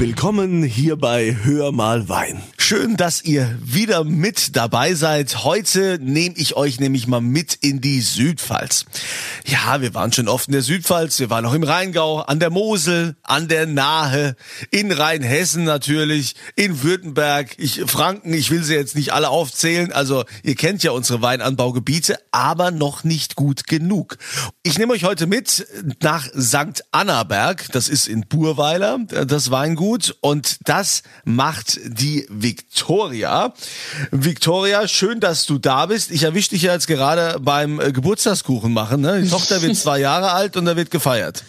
Willkommen hier bei Hör mal Wein. Schön, dass ihr wieder mit dabei seid. Heute nehme ich euch nämlich mal mit in die Südpfalz. Ja, wir waren schon oft in der Südpfalz, wir waren auch im Rheingau, an der Mosel, an der Nahe, in Rheinhessen natürlich, in Württemberg, ich, Franken, ich will sie jetzt nicht alle aufzählen, also ihr kennt ja unsere Weinanbaugebiete, aber noch nicht gut genug. Ich nehme euch heute mit nach St. Annaberg, das ist in Burweiler, das Weingut gut und das macht die Victoria. Victoria, schön, dass du da bist. Ich erwische dich ja jetzt gerade beim äh, Geburtstagskuchen machen. Ne? Die Tochter wird zwei Jahre alt und da wird gefeiert.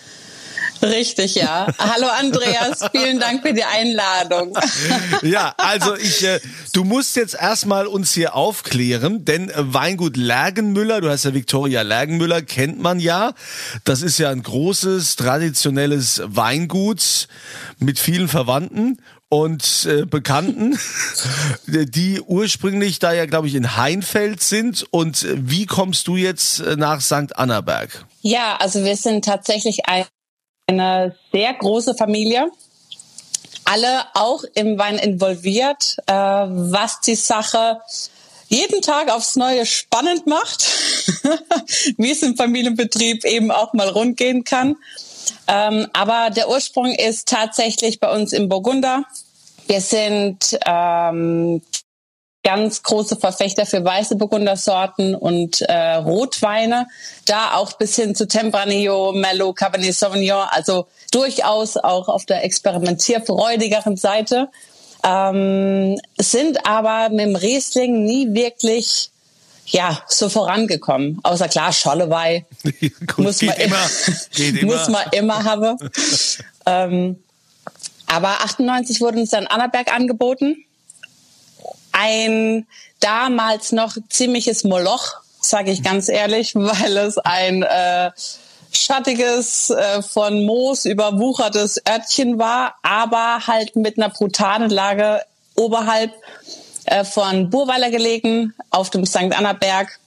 Richtig, ja. Hallo Andreas, vielen Dank für die Einladung. Ja, also ich, äh, du musst jetzt erstmal uns hier aufklären, denn Weingut Lergenmüller, du heißt ja Victoria Lergenmüller, kennt man ja. Das ist ja ein großes, traditionelles Weingut mit vielen Verwandten und äh, Bekannten, die ursprünglich da ja, glaube ich, in Heinfeld sind. Und wie kommst du jetzt äh, nach St. Annaberg? Ja, also wir sind tatsächlich ein eine sehr große Familie. Alle auch im Wein involviert, äh, was die Sache jeden Tag aufs Neue spannend macht, wie es im Familienbetrieb eben auch mal rund gehen kann. Ähm, aber der Ursprung ist tatsächlich bei uns im Burgunder. Wir sind ähm, ganz große Verfechter für weiße Burgundersorten und äh, Rotweine, da auch bis hin zu Tempranillo, Merlot, Cabernet Sauvignon, also durchaus auch auf der experimentierfreudigeren Seite, ähm, sind aber mit dem Riesling nie wirklich ja, so vorangekommen. Außer klar, Schollewei muss, man immer, immer. muss man immer haben. ähm, aber 98 wurde uns dann Annaberg angeboten ein damals noch ziemliches Moloch, sage ich ganz ehrlich, weil es ein äh, schattiges, äh, von Moos überwuchertes Örtchen war, aber halt mit einer brutalen Lage oberhalb äh, von Burweiler gelegen, auf dem St. Anna Berg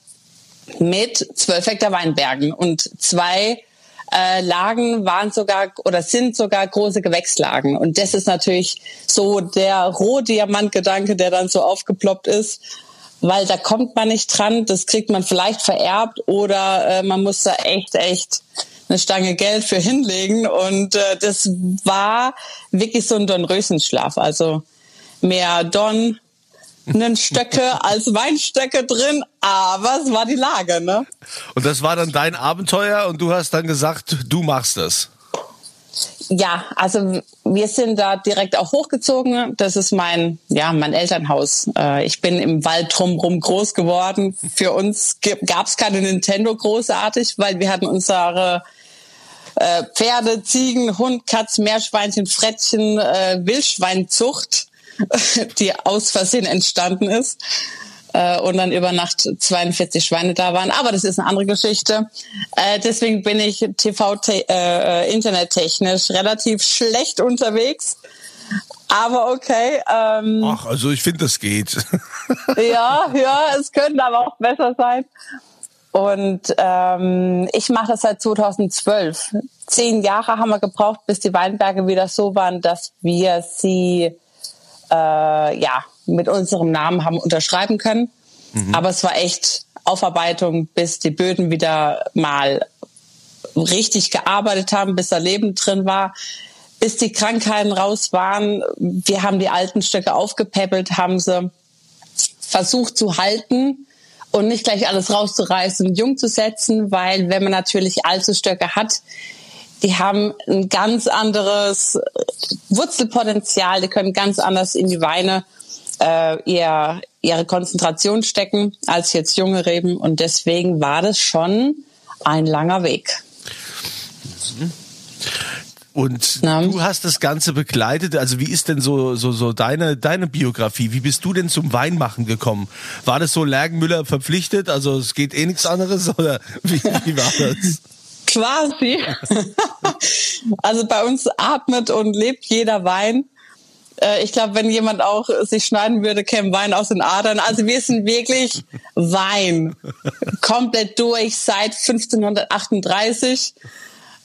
mit zwölf Hektar Weinbergen und zwei äh, Lagen waren sogar oder sind sogar große Gewächslagen. Und das ist natürlich so der Rohdiamantgedanke, der dann so aufgeploppt ist, weil da kommt man nicht dran, das kriegt man vielleicht vererbt oder äh, man muss da echt, echt eine Stange Geld für hinlegen. Und äh, das war wirklich so ein Dornröschenschlaf. Also mehr Don, Stöcke als Weinstöcke drin, aber es war die Lage, ne? Und das war dann dein Abenteuer und du hast dann gesagt, du machst es. Ja, also wir sind da direkt auch hochgezogen. Das ist mein, ja, mein Elternhaus. Äh, ich bin im Wald drumherum groß geworden. Für uns gab es keine Nintendo großartig, weil wir hatten unsere äh, Pferde, Ziegen, Hund, Katz, Meerschweinchen, Frettchen, äh, Wildschweinzucht die aus Versehen entstanden ist äh, und dann über Nacht 42 Schweine da waren. Aber das ist eine andere Geschichte. Äh, deswegen bin ich TV äh, internettechnisch relativ schlecht unterwegs. Aber okay. Ähm, Ach, also ich finde, das geht. ja, ja, es könnte aber auch besser sein. Und ähm, ich mache das seit 2012. Zehn Jahre haben wir gebraucht, bis die Weinberge wieder so waren, dass wir sie äh, ja, mit unserem Namen haben unterschreiben können. Mhm. Aber es war echt Aufarbeitung, bis die Böden wieder mal richtig gearbeitet haben, bis da Leben drin war, bis die Krankheiten raus waren. Wir haben die alten Stöcke aufgepäppelt, haben sie versucht zu halten und nicht gleich alles rauszureißen und jung zu setzen, weil wenn man natürlich alte Stöcke hat, die haben ein ganz anderes Wurzelpotenzial, die können ganz anders in die Weine äh, ihr, ihre Konzentration stecken als jetzt junge Reben und deswegen war das schon ein langer Weg. Und Na? du hast das Ganze begleitet. Also wie ist denn so so so deine deine Biografie? Wie bist du denn zum Weinmachen gekommen? War das so Lergenmüller verpflichtet? Also es geht eh nichts anderes oder wie, wie war das? Quasi. also bei uns atmet und lebt jeder Wein. Äh, ich glaube, wenn jemand auch sich schneiden würde, käme Wein aus den Adern. Also wir sind wirklich Wein. Komplett durch seit 1538.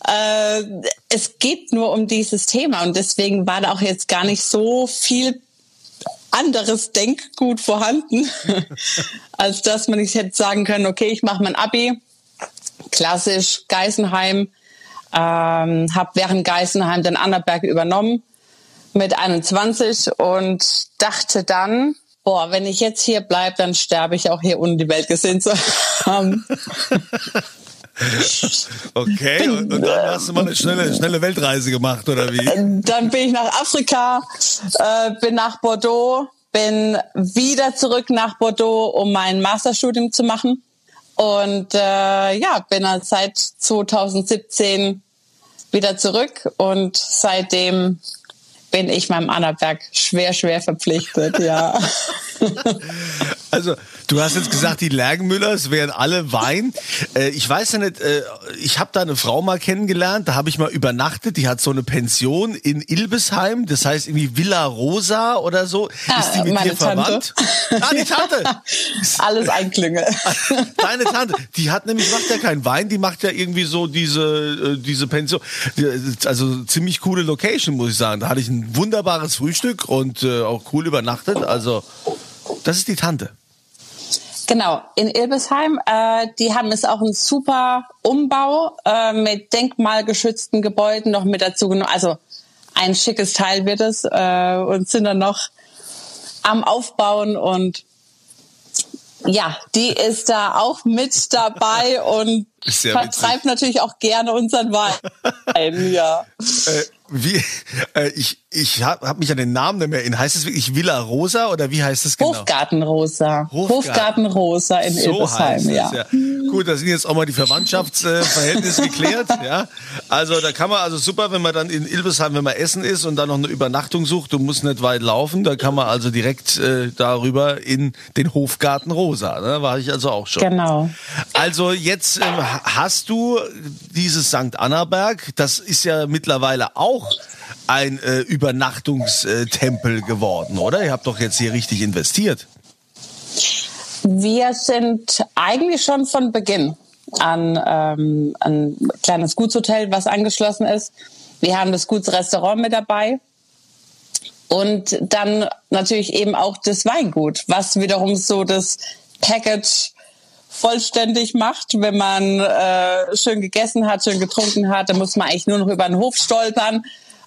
Äh, es geht nur um dieses Thema und deswegen war da auch jetzt gar nicht so viel anderes Denkgut vorhanden, als dass man nicht hätte sagen können, okay, ich mache mein Abi, klassisch Geisenheim, ähm, habe während Geisenheim den Annaberg übernommen mit 21 und dachte dann, boah, wenn ich jetzt hier bleibe, dann sterbe ich auch hier ohne die Welt gesehen zu haben. Okay, und, und, dann hast du mal eine schnelle, schnelle Weltreise gemacht, oder wie? Dann bin ich nach Afrika, äh, bin nach Bordeaux, bin wieder zurück nach Bordeaux, um mein Masterstudium zu machen. Und äh, ja, bin dann seit 2017 wieder zurück und seitdem bin ich meinem Annaberg schwer, schwer verpflichtet, ja. Also, du hast jetzt gesagt, die Lergenmüllers wären alle Wein. Äh, ich weiß ja nicht, äh, ich habe da eine Frau mal kennengelernt, da habe ich mal übernachtet, die hat so eine Pension in Ilbesheim, das heißt irgendwie Villa Rosa oder so. Ah, ist die mit dir verwandt? Ah, die Tante. Alles ein Klüngel. Deine Tante, die hat nämlich, macht ja keinen Wein, die macht ja irgendwie so diese, äh, diese Pension. Also ziemlich coole Location, muss ich sagen. Da hatte ich ein wunderbares Frühstück und äh, auch cool übernachtet. Also das ist die Tante. Genau, in Ilbesheim. Äh, die haben es auch einen super Umbau äh, mit denkmalgeschützten Gebäuden noch mit dazu genommen. Also ein schickes Teil wird es äh, und sind dann noch am Aufbauen und ja, die ist da auch mit dabei und vertreibt natürlich auch gerne unseren Wein. ja. Äh, wie, äh, ich ich habe hab mich an den Namen nicht mehr in. Heißt es wirklich Villa Rosa oder wie heißt es genau? Hofgartenrosa. Hofgarten, Hofgartenrosa in so Ilbesheim, ja. ja. Gut, da sind jetzt auch mal die Verwandtschaftsverhältnisse geklärt. Ja, also da kann man also super, wenn man dann in Ilbesheim, wenn man essen ist und dann noch eine Übernachtung sucht, du musst nicht weit laufen, da kann man also direkt äh, darüber in den Hofgarten Rosa. Da war ich also auch schon. Genau. Also jetzt äh, hast du dieses St. Annaberg, das ist ja mittlerweile auch ein äh, Übernachtungstempel geworden, oder? Ihr habt doch jetzt hier richtig investiert. Wir sind eigentlich schon von Beginn an ähm, ein kleines Gutshotel, was angeschlossen ist. Wir haben das Gutsrestaurant mit dabei. Und dann natürlich eben auch das Weingut, was wiederum so das Package vollständig macht. Wenn man äh, schön gegessen hat, schön getrunken hat, dann muss man eigentlich nur noch über den Hof stolpern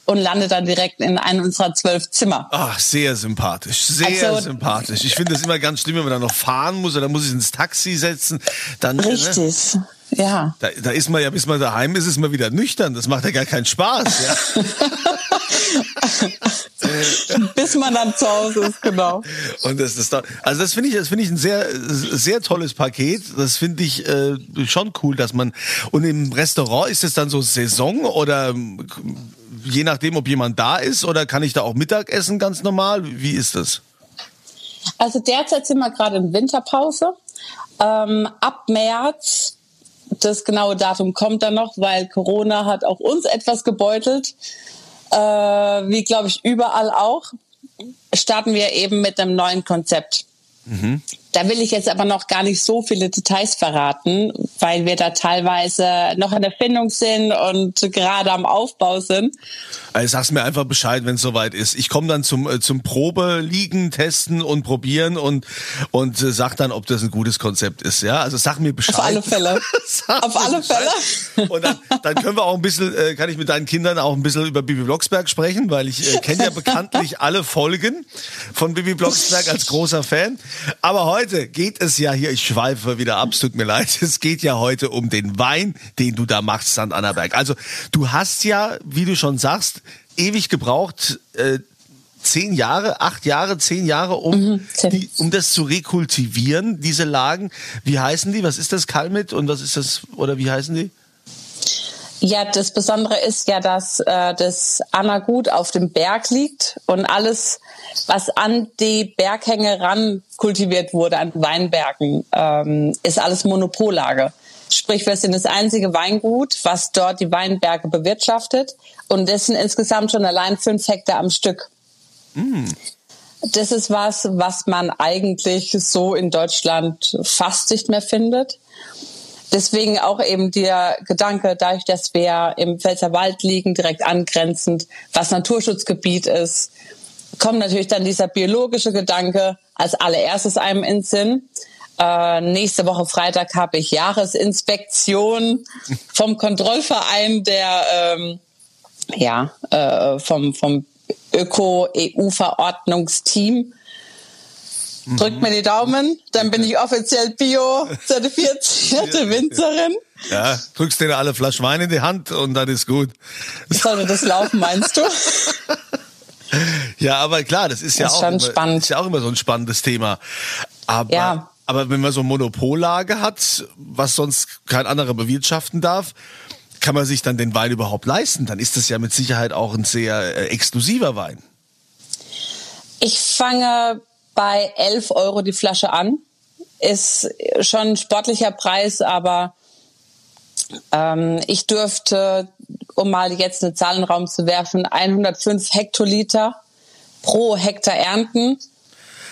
und landet dann direkt in einem unserer zwölf Zimmer. Ach, sehr sympathisch, sehr also, sympathisch. Ich finde es immer ganz schlimm, wenn man dann noch fahren muss oder muss ich ins Taxi setzen. Dann, ne? Richtig. Ne? Ja. Da, da ist man ja, bis man daheim ist, ist man wieder nüchtern. Das macht ja gar keinen Spaß. Ja. bis man dann zu Hause ist, genau. Und das, das, also das finde ich, das finde ich ein sehr, sehr tolles Paket. Das finde ich äh, schon cool, dass man. Und im Restaurant ist es dann so Saison oder je nachdem, ob jemand da ist oder kann ich da auch Mittag essen ganz normal? Wie ist das? Also derzeit sind wir gerade in Winterpause. Ähm, ab März, das genaue Datum kommt dann noch, weil Corona hat auch uns etwas gebeutelt, äh, wie glaube ich überall auch, starten wir eben mit einem neuen Konzept. Mhm. Da will ich jetzt aber noch gar nicht so viele Details verraten, weil wir da teilweise noch in der Findung sind und gerade am Aufbau sind. Also sag's mir einfach Bescheid, wenn es soweit ist. Ich komme dann zum äh, zum Probe liegen, testen und probieren und und äh, sag dann, ob das ein gutes Konzept ist. Ja, also sag mir Bescheid. Auf alle Fälle. Auf alle Bescheid. Fälle. Und dann, dann können wir auch ein bisschen, äh, kann ich mit deinen Kindern auch ein bisschen über Bibi Blocksberg sprechen, weil ich äh, kenne ja bekanntlich alle Folgen von Bibi Blocksberg als großer Fan. Aber heute geht es ja hier, ich schweife wieder ab, es tut mir leid. Es geht ja heute um den Wein, den du da machst, St. Annaberg. Also du hast ja, wie du schon sagst, ewig gebraucht, äh, zehn Jahre, acht Jahre, zehn Jahre, um, mhm, die, um das zu rekultivieren, diese Lagen. Wie heißen die? Was ist das Kalmit und was ist das, oder wie heißen die? Ja, das Besondere ist ja, dass äh, das Anna-Gut auf dem Berg liegt und alles, was an die Berghänge ran kultiviert wurde, an Weinbergen, ähm, ist alles Monopollage. Sprich, wir sind das einzige Weingut, was dort die Weinberge bewirtschaftet. Und das sind insgesamt schon allein fünf Hektar am Stück. Mm. Das ist was, was man eigentlich so in Deutschland fast nicht mehr findet. Deswegen auch eben der Gedanke, dadurch, dass wir im Pfälzerwald liegen, direkt angrenzend, was Naturschutzgebiet ist, kommt natürlich dann dieser biologische Gedanke als allererstes einem ins Sinn. Äh, nächste Woche Freitag habe ich Jahresinspektion vom Kontrollverein der ähm, ja äh, vom vom Öko-EU-Verordnungsteam. Mhm. Drückt mir die Daumen, dann bin ich offiziell Bio-zertifizierte Winzerin. Ja, drückst dir alle Flaschen Wein in die Hand und dann ist gut. Sollte das laufen, meinst du? Ja, aber klar, das ist, das ja, ist auch immer, spannend. ist ja auch immer so ein spannendes Thema. Aber, ja. aber wenn man so Monopollage hat, was sonst kein anderer bewirtschaften darf, kann man sich dann den Wein überhaupt leisten? Dann ist das ja mit Sicherheit auch ein sehr äh, exklusiver Wein. Ich fange bei 11 Euro die Flasche an. Ist schon ein sportlicher Preis, aber ähm, ich dürfte, um mal jetzt eine Zahl in den Raum zu werfen, 105 Hektoliter pro Hektar ernten.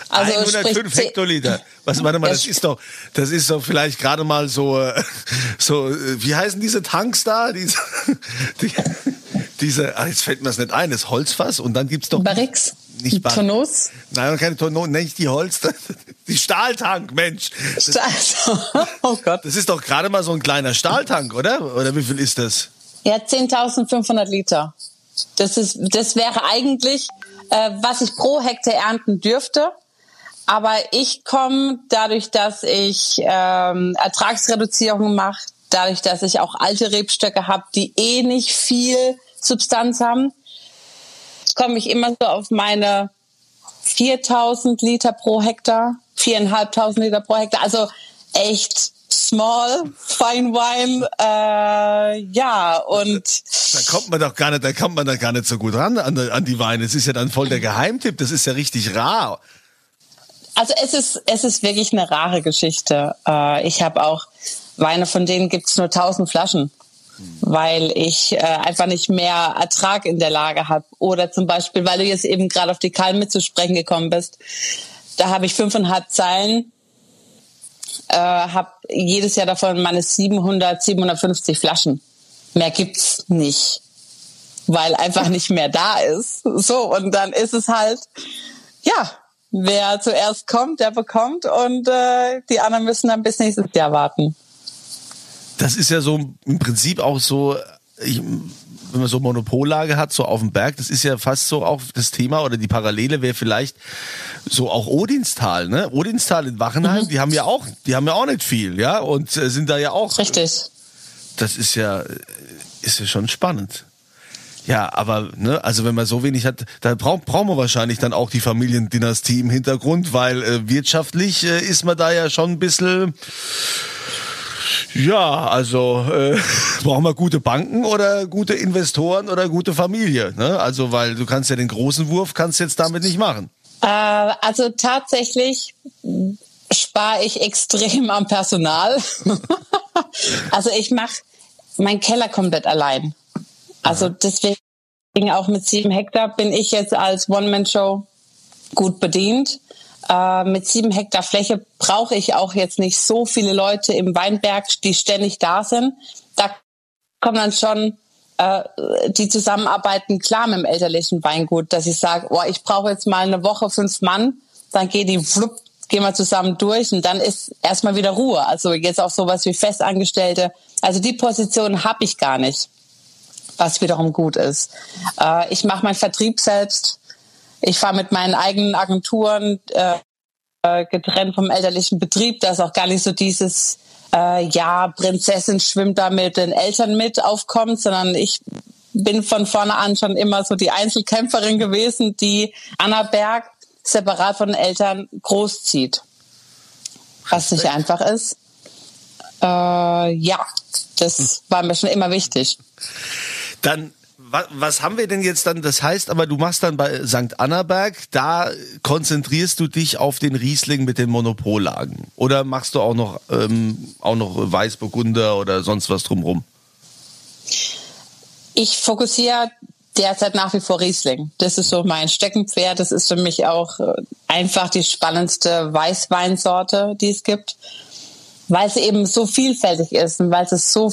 Also 105 Hektoliter. Was, warte mal, das ist doch, das ist doch vielleicht gerade mal so, äh, so, äh, wie heißen diese Tanks da? Diese, die, diese, ach, jetzt fällt mir das nicht ein, das Holzfass und dann gibt's doch. Barrix? Nicht Bar Tonos? Nein, keine Tonos, nicht die Holz, die Stahltank, Mensch. Stahltank, oh Gott. Das ist doch gerade mal so ein kleiner Stahltank, oder? Oder wie viel ist das? Ja, 10.500 Liter. Das ist, das wäre eigentlich, äh, was ich pro Hektar ernten dürfte. Aber ich komme dadurch, dass ich ähm, Ertragsreduzierung mache, dadurch, dass ich auch alte Rebstöcke habe, die eh nicht viel Substanz haben, komme ich immer so auf meine 4000 Liter pro Hektar, 4.500 Liter pro Hektar. Also echt small, fine wine, äh, ja und da kommt man doch gar nicht, da kommt man da gar nicht so gut ran an, an die Weine. Es ist ja dann voll der Geheimtipp. Das ist ja richtig rar. Also es ist es ist wirklich eine rare Geschichte. Äh, ich habe auch Weine, von denen gibt's nur 1000 Flaschen weil ich äh, einfach nicht mehr Ertrag in der Lage habe. Oder zum Beispiel, weil du jetzt eben gerade auf die Kalme zu sprechen gekommen bist, da habe ich fünfeinhalb Zeilen, äh, habe jedes Jahr davon meine 700, 750 Flaschen. Mehr gibt's nicht, weil einfach nicht mehr da ist. So und dann ist es halt, ja, wer zuerst kommt, der bekommt und äh, die anderen müssen dann bis nächstes Jahr warten das ist ja so im Prinzip auch so, ich, wenn man so Monopollage hat, so auf dem Berg, das ist ja fast so auch das Thema oder die Parallele wäre vielleicht so auch Odinstal, ne? Odinstal in Wachenheim, mhm. die haben ja auch, die haben ja auch nicht viel, ja, und äh, sind da ja auch. Richtig. Das ist ja, ist ja schon spannend. Ja, aber ne, also wenn man so wenig hat, dann braucht brauchen wir wahrscheinlich dann auch die Familiendynastie im Hintergrund, weil äh, wirtschaftlich äh, ist man da ja schon ein bisschen ja, also äh, brauchen wir gute Banken oder gute Investoren oder gute Familie. Ne? Also weil du kannst ja den großen Wurf kannst jetzt damit nicht machen. Äh, also tatsächlich spare ich extrem am Personal. also ich mache meinen Keller komplett allein. Also deswegen auch mit sieben Hektar bin ich jetzt als One-Man-Show gut bedient. Äh, mit sieben Hektar Fläche brauche ich auch jetzt nicht so viele Leute im Weinberg, die ständig da sind. Da kommen dann schon äh, die Zusammenarbeiten klar mit dem elterlichen Weingut, dass ich sage, oh, ich brauche jetzt mal eine Woche fünf Mann, dann geht die flupp, gehen wir zusammen durch und dann ist erstmal wieder Ruhe. Also jetzt auch sowas wie Festangestellte. Also die Position habe ich gar nicht, was wiederum gut ist. Äh, ich mache meinen Vertrieb selbst ich fahre mit meinen eigenen Agenturen äh, äh, getrennt vom elterlichen Betrieb. Da ist auch gar nicht so dieses, äh, ja, Prinzessin schwimmt da mit den Eltern mit aufkommt, sondern ich bin von vorne an schon immer so die Einzelkämpferin gewesen, die Anna Berg separat von den Eltern großzieht. Was nicht einfach ist. Äh, ja, das war mir schon immer wichtig. Dann was, was haben wir denn jetzt dann? Das heißt aber, du machst dann bei St. Annaberg, da konzentrierst du dich auf den Riesling mit den Monopollagen. Oder machst du auch noch, ähm, auch noch Weißburgunder oder sonst was drumrum? Ich fokussiere derzeit nach wie vor Riesling. Das ist so mein Steckenpferd. Das ist für mich auch äh, einfach die spannendste Weißweinsorte, die es gibt, weil es eben so vielfältig ist und weil es so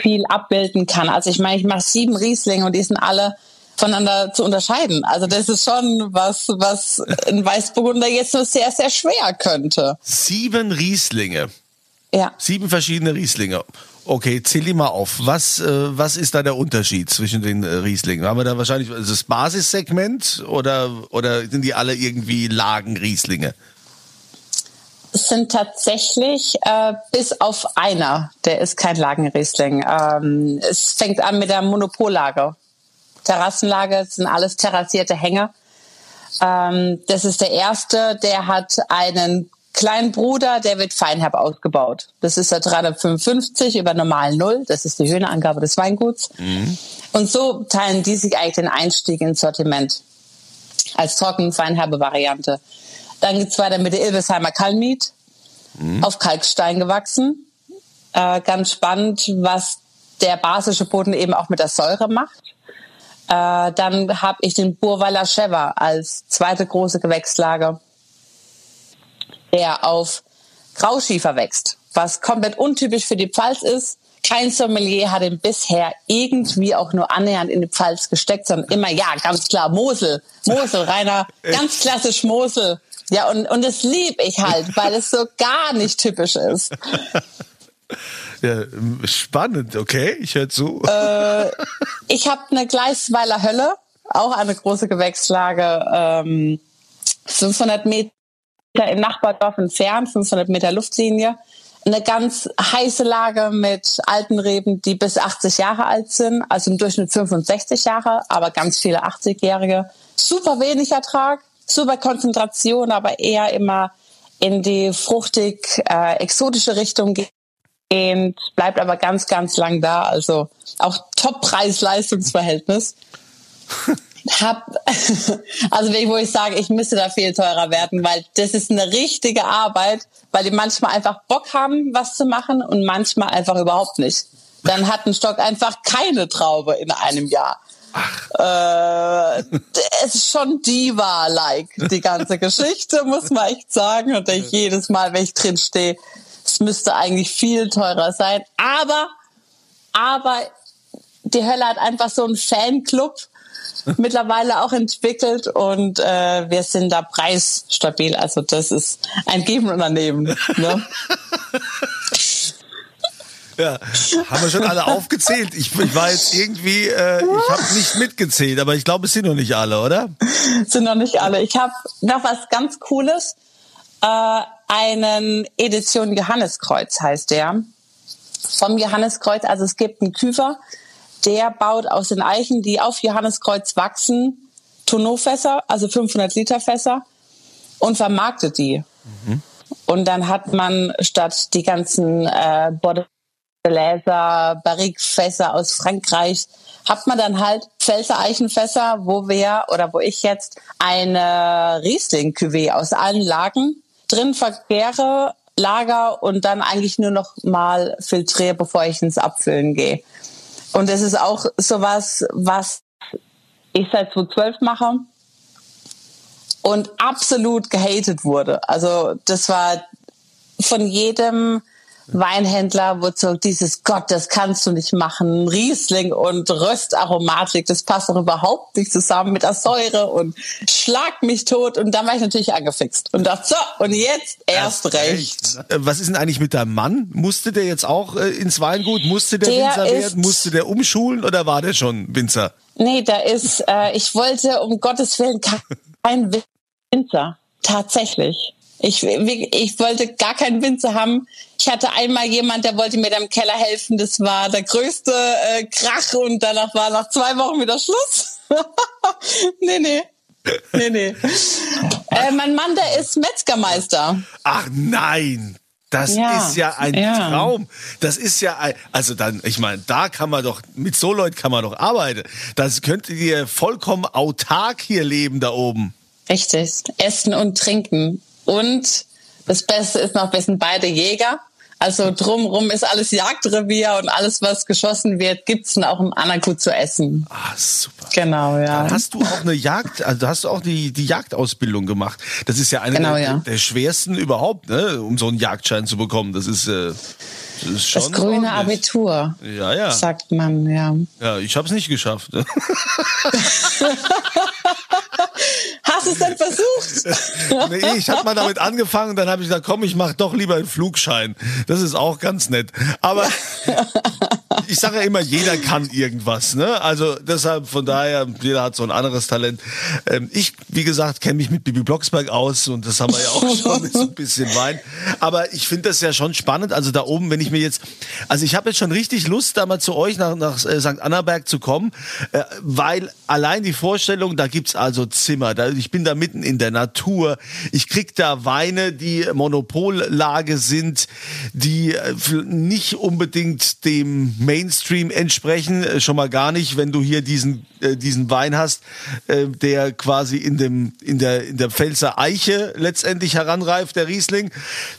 viel abbilden kann. Also ich meine, ich mache sieben Rieslinge und die sind alle voneinander zu unterscheiden. Also das ist schon was, was ein Weißburgunder jetzt nur sehr, sehr schwer könnte. Sieben Rieslinge. Ja. Sieben verschiedene Rieslinge. Okay, zähl die mal auf. Was, äh, was ist da der Unterschied zwischen den äh, Rieslingen? Haben wir da wahrscheinlich das Basissegment oder, oder sind die alle irgendwie Lagenrieslinge? Es sind tatsächlich äh, bis auf einer, der ist kein Lagenriesling. Ähm, es fängt an mit der Monopollage. Terrassenlage, sind alles terrassierte Hänge. Ähm, das ist der erste, der hat einen kleinen Bruder, der wird feinherb ausgebaut. Das ist der 355 über normal Null. Das ist die Höhenangabe des Weinguts. Mhm. Und so teilen die sich eigentlich den Einstieg ins Sortiment als trocken feinherbe Variante. Dann geht's weiter mit der Ilvesheimer Kalmit, mhm. auf Kalkstein gewachsen. Äh, ganz spannend, was der basische Boden eben auch mit der Säure macht. Äh, dann habe ich den Burweiler Schever als zweite große Gewächslage, der auf Grauschiefer wächst, was komplett untypisch für die Pfalz ist. Kein Sommelier hat ihn bisher irgendwie auch nur annähernd in die Pfalz gesteckt, sondern immer, ja, ganz klar, Mosel, Mosel, Rainer, ganz klassisch Mosel. Ja, und, und das lieb ich halt, weil es so gar nicht typisch ist. Ja, spannend, okay, ich höre zu. Äh, ich habe eine Gleisweiler Hölle, auch eine große Gewächslage, ähm, 500 Meter im Nachbardorf entfernt, 500 Meter Luftlinie. Eine ganz heiße Lage mit alten Reben, die bis 80 Jahre alt sind, also im Durchschnitt 65 Jahre, aber ganz viele 80-Jährige. Super wenig Ertrag, super Konzentration, aber eher immer in die fruchtig äh, exotische Richtung gehend, bleibt aber ganz, ganz lang da. Also auch Top-Preis-Leistungsverhältnis. Hab, also wo ich sage, ich müsste da viel teurer werden, weil das ist eine richtige Arbeit, weil die manchmal einfach Bock haben, was zu machen und manchmal einfach überhaupt nicht. Dann hat ein Stock einfach keine Traube in einem Jahr. Äh, es ist schon Diva-like, die ganze Geschichte, muss man echt sagen. Und ich jedes Mal, wenn ich drin stehe, es müsste eigentlich viel teurer sein. Aber, aber die Hölle hat einfach so einen Fanclub mittlerweile auch entwickelt und äh, wir sind da preisstabil. Also das ist ein Geben und ein Nehmen. Ne? Ja, haben wir schon alle aufgezählt. Ich, ich war jetzt irgendwie, äh, ich habe nicht mitgezählt, aber ich glaube, es sind noch nicht alle, oder? Sind noch nicht alle. Ich habe noch was ganz Cooles. Äh, einen Edition Johanneskreuz heißt der. Vom Johanneskreuz, also es gibt einen Küfer, der baut aus den Eichen, die auf Johanneskreuz wachsen, Tonneaufässer, also 500 Liter Fässer und vermarktet die. Mhm. Und dann hat man statt die ganzen äh, Bordelaise, Barrique-Fässer aus Frankreich, hat man dann halt Pfälzer Eichenfässer, wo wir oder wo ich jetzt eine Riesling-Cuvée aus allen Lagen drin verkehre, lager und dann eigentlich nur noch mal filtriere, bevor ich ins Abfüllen gehe. Und das ist auch sowas, was ich seit 2012 mache und absolut gehatet wurde. Also das war von jedem Weinhändler wurde so dieses Gott, das kannst du nicht machen. Riesling und Röstaromatik, das passt doch überhaupt nicht zusammen mit der Säure und schlag mich tot. Und dann war ich natürlich angefixt und dachte, so, und jetzt erst, erst recht. recht. Äh, was ist denn eigentlich mit deinem Mann? Musste der jetzt auch äh, ins Weingut? Musste der, der Winzer werden? Musste der umschulen oder war der schon Winzer? Nee, da ist, äh, ich wollte um Gottes Willen kein Winzer. Tatsächlich. Ich, ich wollte gar keinen Winzer haben. Ich hatte einmal jemand, der wollte mir da im Keller helfen. Das war der größte äh, Krach und danach war nach zwei Wochen wieder Schluss. nee, nee. Nee, nee. Äh, mein Mann, der ist Metzgermeister. Ach nein. Das ja, ist ja ein ja. Traum. Das ist ja ein, also dann, ich meine, da kann man doch, mit so Leuten kann man doch arbeiten. Das könntet ihr vollkommen autark hier leben da oben. Richtig. Essen und trinken. Und das Beste ist noch, wir sind beide Jäger. Also drumrum ist alles Jagdrevier und alles, was geschossen wird, gibt's dann auch im Anakut zu essen. Ah, super. Genau, ja. Hast du auch eine Jagd, also hast du auch die, die Jagdausbildung gemacht. Das ist ja eine Genau, der, ja. der schwersten überhaupt, ne, um so einen Jagdschein zu bekommen. Das ist, äh, das ist schon Das grüne ordentlich. Abitur, Ja, ja. sagt man, ja. Ja, ich habe es nicht geschafft. Hast du es denn versucht? nee, ich habe mal damit angefangen, dann habe ich gesagt, komm, ich mache doch lieber einen Flugschein. Das ist auch ganz nett. Aber ich sage ja immer, jeder kann irgendwas. Ne? Also deshalb, von daher, jeder hat so ein anderes Talent. Ähm, ich, wie gesagt, kenne mich mit Bibi Blocksberg aus und das haben wir ja auch schon mit so ein bisschen Wein. Aber ich finde das ja schon spannend. Also da oben, wenn ich mir jetzt, also ich habe jetzt schon richtig Lust, da mal zu euch nach, nach äh, St. Annaberg zu kommen, äh, weil allein die Vorstellung, da gibt's also Zimmer, da, ich bin da mitten in der Natur, ich krieg da Weine, die Monopollage sind, die äh, nicht unbedingt dem Mainstream entsprechen, äh, schon mal gar nicht, wenn du hier diesen äh, diesen Wein hast, äh, der quasi in dem in der in der Pfälzer Eiche letztendlich heranreift, der Riesling.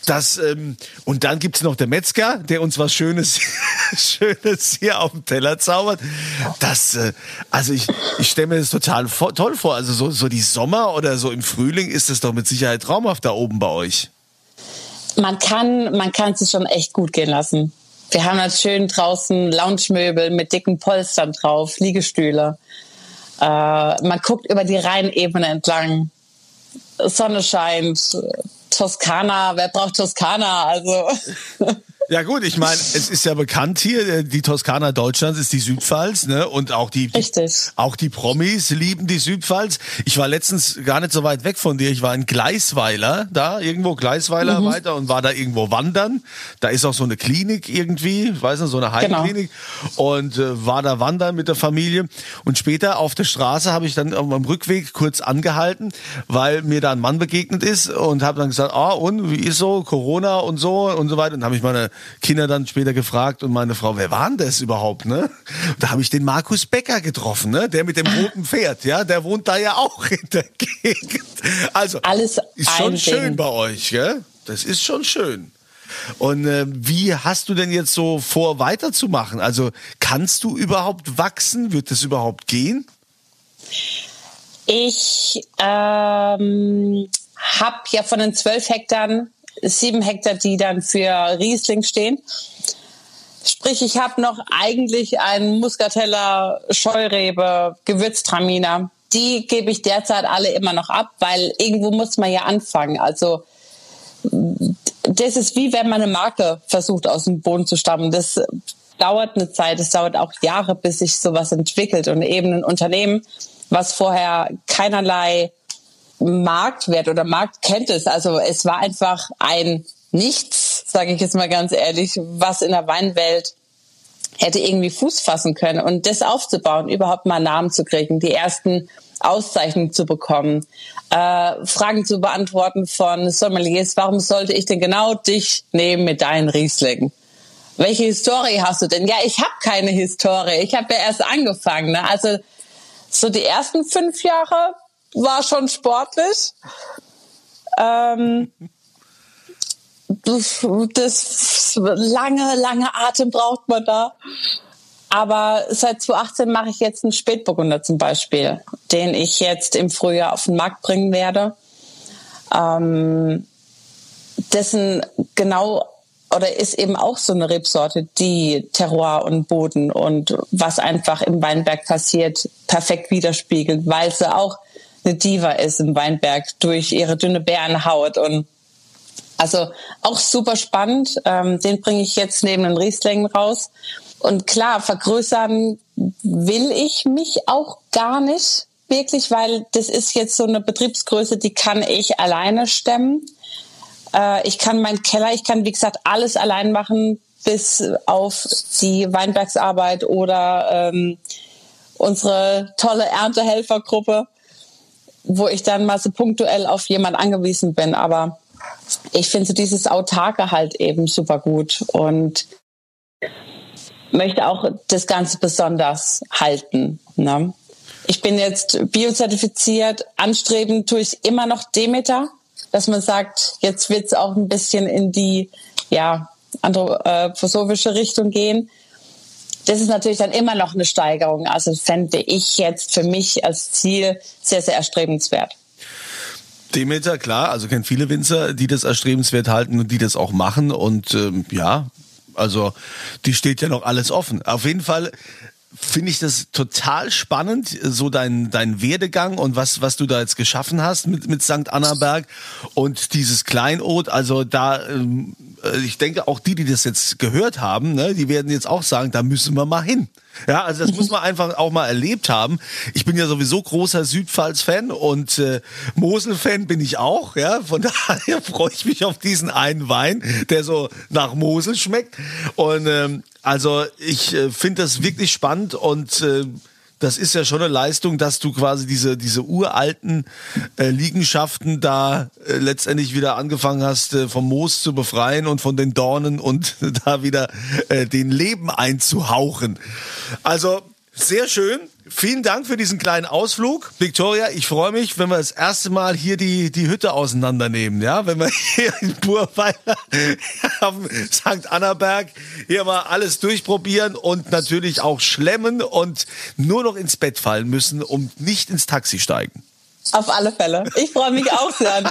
Das ähm, und dann gibt's noch der Metzger, der uns was Schönes Schönes hier auf dem Teller zaubert. Das äh, also ich ich stelle mir das total toll vor. Also so so die Sommer oder so im Frühling ist es doch mit Sicherheit traumhaft da oben bei euch. Man kann, man kann sich schon echt gut gehen lassen. Wir haben halt schön draußen Loungemöbel mit dicken Polstern drauf, Liegestühle. Äh, man guckt über die Rheinebene entlang. Sonne scheint. Toskana, wer braucht Toskana? Also Ja gut, ich meine, es ist ja bekannt hier, äh, die Toskana Deutschlands ist die Südpfalz, ne? Und auch die, Richtig. auch die Promis lieben die Südpfalz. Ich war letztens gar nicht so weit weg von dir. Ich war in Gleisweiler, da irgendwo Gleisweiler Mhm. weiter und war da irgendwo wandern. Da ist auch so eine Klinik irgendwie, ich weiß nicht, so eine Genau. Heimklinik und äh, war da wandern mit der Familie. Und später auf der Straße habe ich dann auf meinem Rückweg kurz angehalten, weil mir da ein Mann begegnet ist und habe dann gesagt, ah und wie ist so Corona und so und so weiter. Und habe ich meine Kinder dann später gefragt und meine Frau, wer war denn das überhaupt, ne? Und da habe ich den Markus Becker getroffen, ne? Der mit dem roten Pferd, ja, der wohnt da ja auch in der Gegend. Also Alles ist schon schön Ding. bei euch, gell? Das ist schon schön. Und äh, wie hast du denn jetzt so vor, weiterzumachen? Also kannst du überhaupt wachsen? Wird das überhaupt gehen? Ich ähm, habe ja von den zwölf Hektar sieben Hektar, die dann für Riesling stehen. Sprich, ich habe noch eigentlich einen Muskateller, Scheurebe, Gewürztraminer. Die gebe ich derzeit alle immer noch ab, weil irgendwo muss man ja anfangen. Also das ist wie wenn man eine Marke versucht aus dem Boden zu stammen. Das dauert eine Zeit, es dauert auch Jahre, bis sich sowas entwickelt und eben ein Unternehmen, was vorher keinerlei Marktwert oder Markt kennt es. Also es war einfach ein Nichts, sage ich jetzt mal ganz ehrlich, was in der Weinwelt hätte irgendwie Fuß fassen können und das aufzubauen, überhaupt mal Namen zu kriegen, die ersten Auszeichnungen zu bekommen, äh, Fragen zu beantworten von Sommeliers, warum sollte ich denn genau dich nehmen mit deinen Rieslingen? Welche Historie hast du denn? Ja, ich habe keine Historie. Ich habe ja erst angefangen. Ne? Also so die ersten fünf Jahre war schon sportlich. Ähm, das, lange, lange Atem braucht man da. Aber seit 2018 mache ich jetzt einen Spätburgunder zum Beispiel, den ich jetzt im Frühjahr auf den Markt bringen werde. Ähm, dessen genau oder ist eben auch so eine Rebsorte, die Terroir und Boden und was einfach im Weinberg passiert, perfekt widerspiegelt, weil sie auch eine Diva ist im Weinberg durch ihre dünne Bärenhaut und also auch super spannend. Ähm, den bringe ich jetzt neben den Rieslingen raus. Und klar, vergrößern will ich mich auch gar nicht wirklich, weil das ist jetzt so eine Betriebsgröße, die kann ich alleine stemmen. Äh, ich kann meinen Keller, ich kann wie gesagt alles allein machen, bis auf die Weinbergsarbeit oder ähm, unsere tolle Erntehelfergruppe, wo ich dann mal so punktuell auf jemand angewiesen bin. Aber ich finde so dieses Autarke halt eben super gut und möchte auch das Ganze besonders halten. Ne? Ich bin jetzt biozertifiziert, anstreben tue ich immer noch Demeter, dass man sagt, jetzt wird's auch ein bisschen in die, ja, anthroposophische Richtung gehen. Das ist natürlich dann immer noch eine Steigerung. Also fände ich jetzt für mich als Ziel sehr, sehr erstrebenswert. Demeter, klar, also kennt viele Winzer, die das erstrebenswert halten und die das auch machen. Und ähm, ja, also die steht ja noch alles offen. Auf jeden Fall finde ich das total spannend, so dein, dein Werdegang und was, was du da jetzt geschaffen hast mit, mit St. Annaberg und dieses Kleinod. Also da, ähm, äh, ich denke auch die, die das jetzt gehört haben, ne, die werden jetzt auch sagen, da müssen wir mal hin. Ja, also das muss man einfach auch mal erlebt haben. Ich bin ja sowieso großer Südpfalz-Fan und äh, Mosel-Fan bin ich auch. Ja, von daher freue ich mich auf diesen einen Wein, der so nach Mosel schmeckt. Und ähm, also ich äh, finde das wirklich spannend und äh, das ist ja schon eine Leistung, dass du quasi diese, diese uralten äh, Liegenschaften da äh, letztendlich wieder angefangen hast, äh, vom Moos zu befreien und von den Dornen und da wieder äh, den Leben einzuhauchen. Also sehr schön. Vielen Dank für diesen kleinen Ausflug. Victoria, ich freue mich, wenn wir das erste Mal hier die, die Hütte auseinandernehmen. Ja, wenn wir hier in Burweiler auf St. Annaberg hier mal alles durchprobieren und natürlich auch schlemmen und nur noch ins Bett fallen müssen und nicht ins Taxi steigen. Auf alle Fälle. Ich freue mich auch sehr.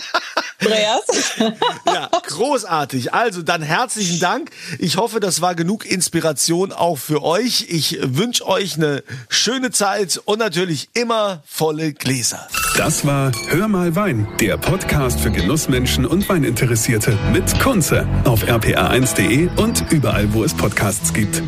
Andreas. ja, großartig. Also dann herzlichen Dank. Ich hoffe, das war genug Inspiration auch für euch. Ich wünsche euch eine schöne Zeit und natürlich immer volle Gläser. Das war Hör mal Wein, der Podcast für Genussmenschen und Weininteressierte mit Kunze auf rpa1.de und überall, wo es Podcasts gibt.